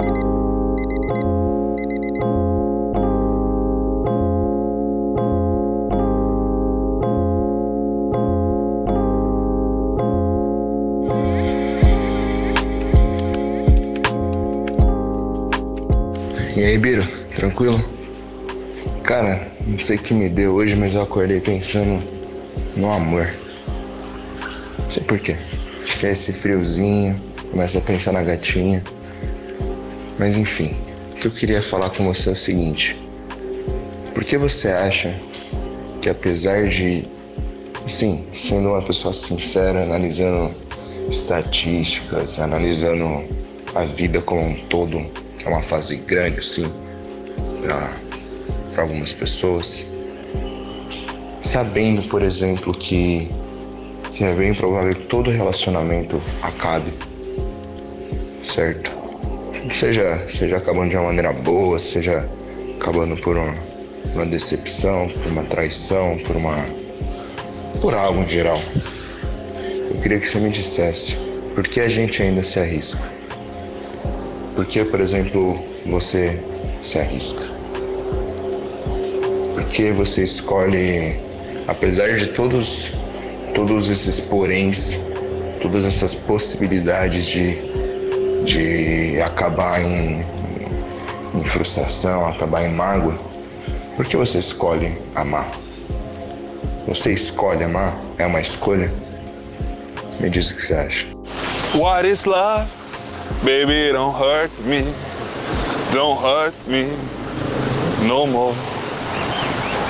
E aí, Biro, tranquilo? Cara, não sei o que me deu hoje, mas eu acordei pensando no amor. Não sei porquê. Acho que é esse friozinho, começa a pensar na gatinha. Mas enfim, o que eu queria falar com você é o seguinte. Por que você acha que apesar de, sim, sendo uma pessoa sincera, analisando estatísticas, analisando a vida como um todo, que é uma fase grande, assim, para algumas pessoas. Sabendo, por exemplo, que, que é bem provável que todo relacionamento acabe, certo? Seja, seja acabando de uma maneira boa, seja acabando por uma, uma decepção, por uma traição, por uma. por algo em geral. Eu queria que você me dissesse por que a gente ainda se arrisca? Por que, por exemplo, você se arrisca? Por que você escolhe, apesar de todos, todos esses poréns, todas essas possibilidades de, de acabar em, em frustração, acabar em mágoa, por que você escolhe amar? Você escolhe amar? É uma escolha? Me diz o que você acha. What is love? Baby, don't hurt me. Don't hurt me no more.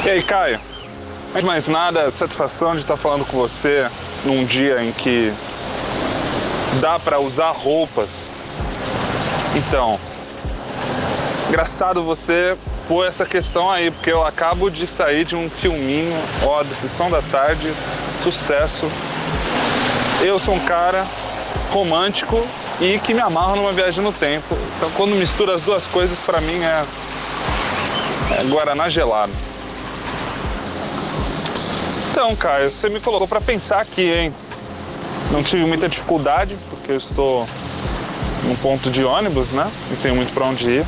E aí, Caio? Antes de mais nada, satisfação de estar falando com você num dia em que dá para usar roupas. Então, engraçado você pôr essa questão aí, porque eu acabo de sair de um filminho, ó, da sessão da tarde, sucesso. Eu sou um cara romântico e que me amarro numa viagem no tempo. Então, quando mistura as duas coisas, para mim é, é Guaraná gelado. Então, Caio, você me colocou para pensar aqui, hein? Não tive muita dificuldade, porque eu estou num ponto de ônibus, né? Não tenho muito para onde ir.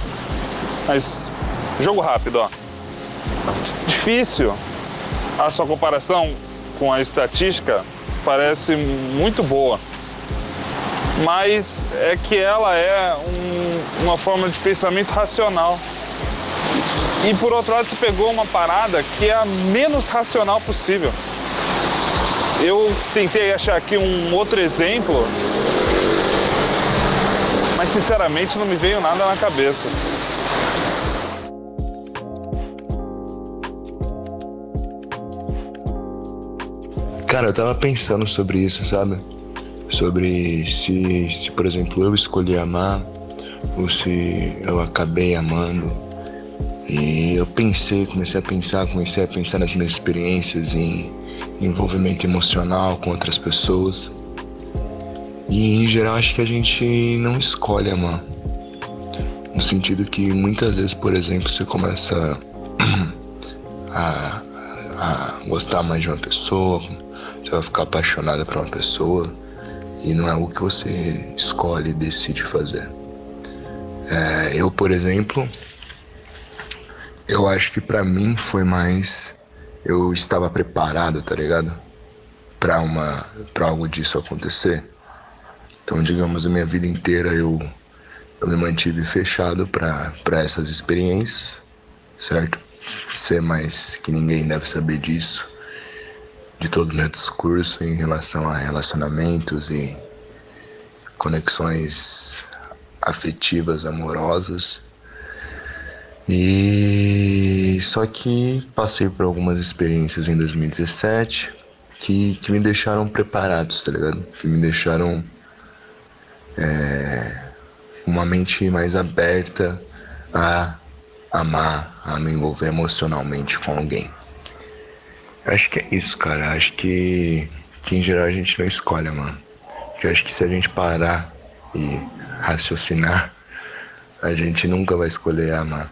Mas, jogo rápido, ó. Difícil. A sua comparação com a estatística parece muito boa mas é que ela é um, uma forma de pensamento racional. E por outro lado, você pegou uma parada que é a menos racional possível. Eu tentei achar aqui um outro exemplo, mas sinceramente não me veio nada na cabeça. Cara, eu tava pensando sobre isso, sabe? sobre se, se, por exemplo, eu escolhi amar ou se eu acabei amando. E eu pensei, comecei a pensar, comecei a pensar nas minhas experiências em envolvimento emocional com outras pessoas. E em geral acho que a gente não escolhe amar. No sentido que muitas vezes, por exemplo, você começa a, a gostar mais de uma pessoa, você vai ficar apaixonada por uma pessoa e não é o que você escolhe e decide fazer. É, eu, por exemplo, eu acho que para mim foi mais eu estava preparado, tá ligado? Para uma para algo disso acontecer. Então, digamos, a minha vida inteira eu eu me mantive fechado para essas experiências, certo? Ser mais que ninguém deve saber disso de todo o meu discurso em relação a relacionamentos e conexões afetivas, amorosas. E só que passei por algumas experiências em 2017 que, que me deixaram preparados, tá ligado? Que me deixaram é, uma mente mais aberta a amar, a me envolver emocionalmente com alguém. Acho que é isso, cara. Acho que, que em geral a gente não escolhe, mano. Que acho que se a gente parar e raciocinar, a gente nunca vai escolher amar.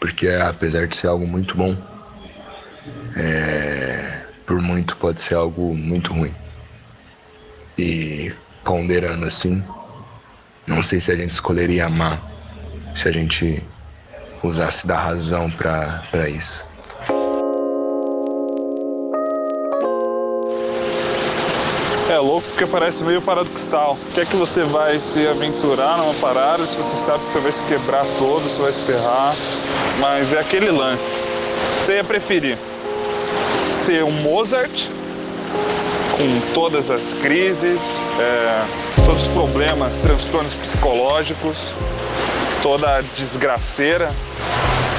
Porque apesar de ser algo muito bom, é, por muito pode ser algo muito ruim. E ponderando assim, Não sei se a gente escolheria amar se a gente usasse da razão para isso. É louco porque parece meio paradoxal. Quer que você vai se aventurar numa parada se você sabe que você vai se quebrar todo, você vai se ferrar. Mas é aquele lance. Você ia preferir ser um Mozart com todas as crises, é, todos os problemas, transtornos psicológicos, toda a desgraceira,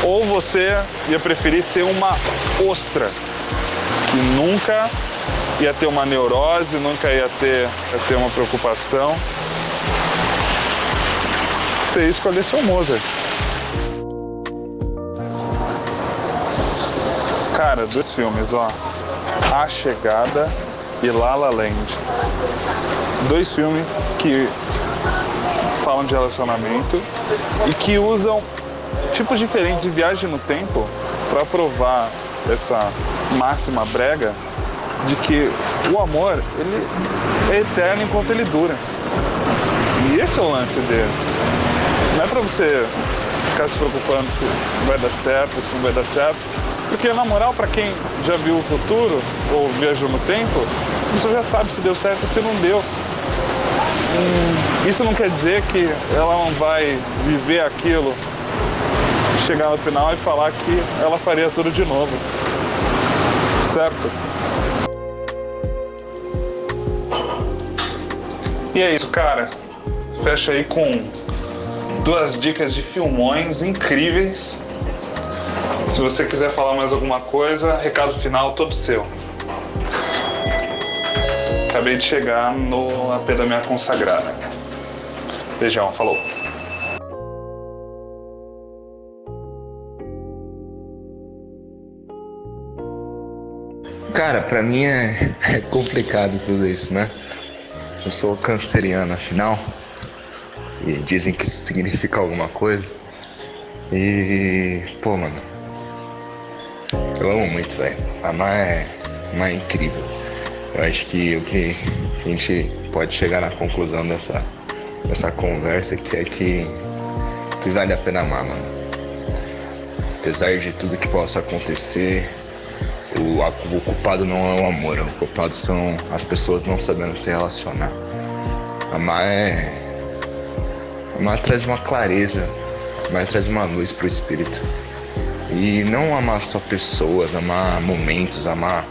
ou você ia preferir ser uma ostra que nunca ia ter uma neurose, nunca ia ter, ia ter uma preocupação. Você escolher seu Mozart. Cara, dois filmes, ó. A Chegada e La La Land. Dois filmes que falam de relacionamento e que usam tipos diferentes de viagem no tempo para provar essa máxima brega de que o amor ele é eterno enquanto ele dura. E esse é o lance dele. Não é para você ficar se preocupando se vai dar certo, se não vai dar certo. Porque, na moral, para quem já viu o futuro ou viajou no tempo, a pessoa já sabe se deu certo ou se não deu. Hum, isso não quer dizer que ela não vai viver aquilo, chegar no final e falar que ela faria tudo de novo. Certo? E é isso, cara. Fecha aí com duas dicas de filmões incríveis. Se você quiser falar mais alguma coisa, recado final todo seu. Acabei de chegar no AP da minha consagrada. Beijão, falou. Cara, pra mim é, é complicado tudo isso, né? Eu sou canceriano, afinal. E dizem que isso significa alguma coisa. E, pô, mano. Eu amo muito, velho. Amar é, amar é incrível. Eu acho que o que a gente pode chegar na conclusão dessa, dessa conversa é que, que vale a pena amar, mano. Apesar de tudo que possa acontecer, o, o culpado não é o amor, o culpado são as pessoas não sabendo se relacionar. Amar é. Amar traz uma clareza, amar traz uma luz pro espírito. E não amar só pessoas, amar momentos, amar,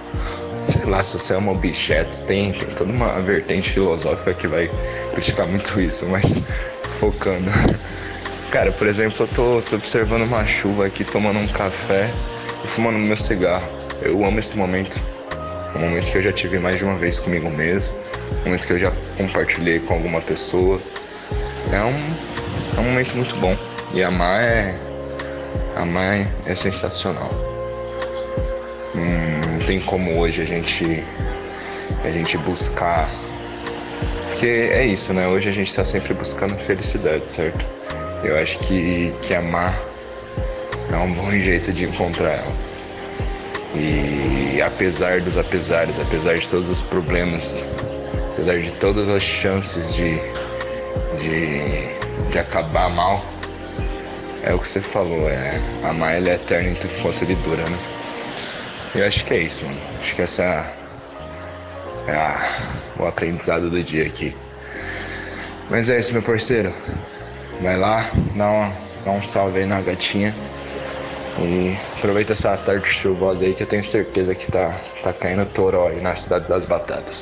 sei lá, se você ama objetos. Tem, tem toda uma vertente filosófica que vai criticar muito isso, mas focando. Cara, por exemplo, eu tô, tô observando uma chuva aqui, tomando um café e fumando meu cigarro. Eu amo esse momento. É um momento que eu já tive mais de uma vez comigo mesmo. Um momento que eu já compartilhei com alguma pessoa. É um, é um momento muito bom. E amar é. Amar é sensacional. Hum, não tem como hoje a gente. A gente buscar. Porque é isso, né? Hoje a gente está sempre buscando felicidade, certo? Eu acho que, que amar é um bom jeito de encontrar ela. E apesar dos apesares, apesar de todos os problemas, apesar de todas as chances de, de, de acabar mal, é o que você falou, é amar ele é eterno enquanto ele dura, né? Eu acho que é isso, mano. Acho que essa é a, o aprendizado do dia aqui. Mas é isso, meu parceiro. Vai lá, dá, uma, dá um salve aí na gatinha. E aproveita essa tarde chuvosa aí que eu tenho certeza que tá, tá caindo toró aí na cidade das batatas.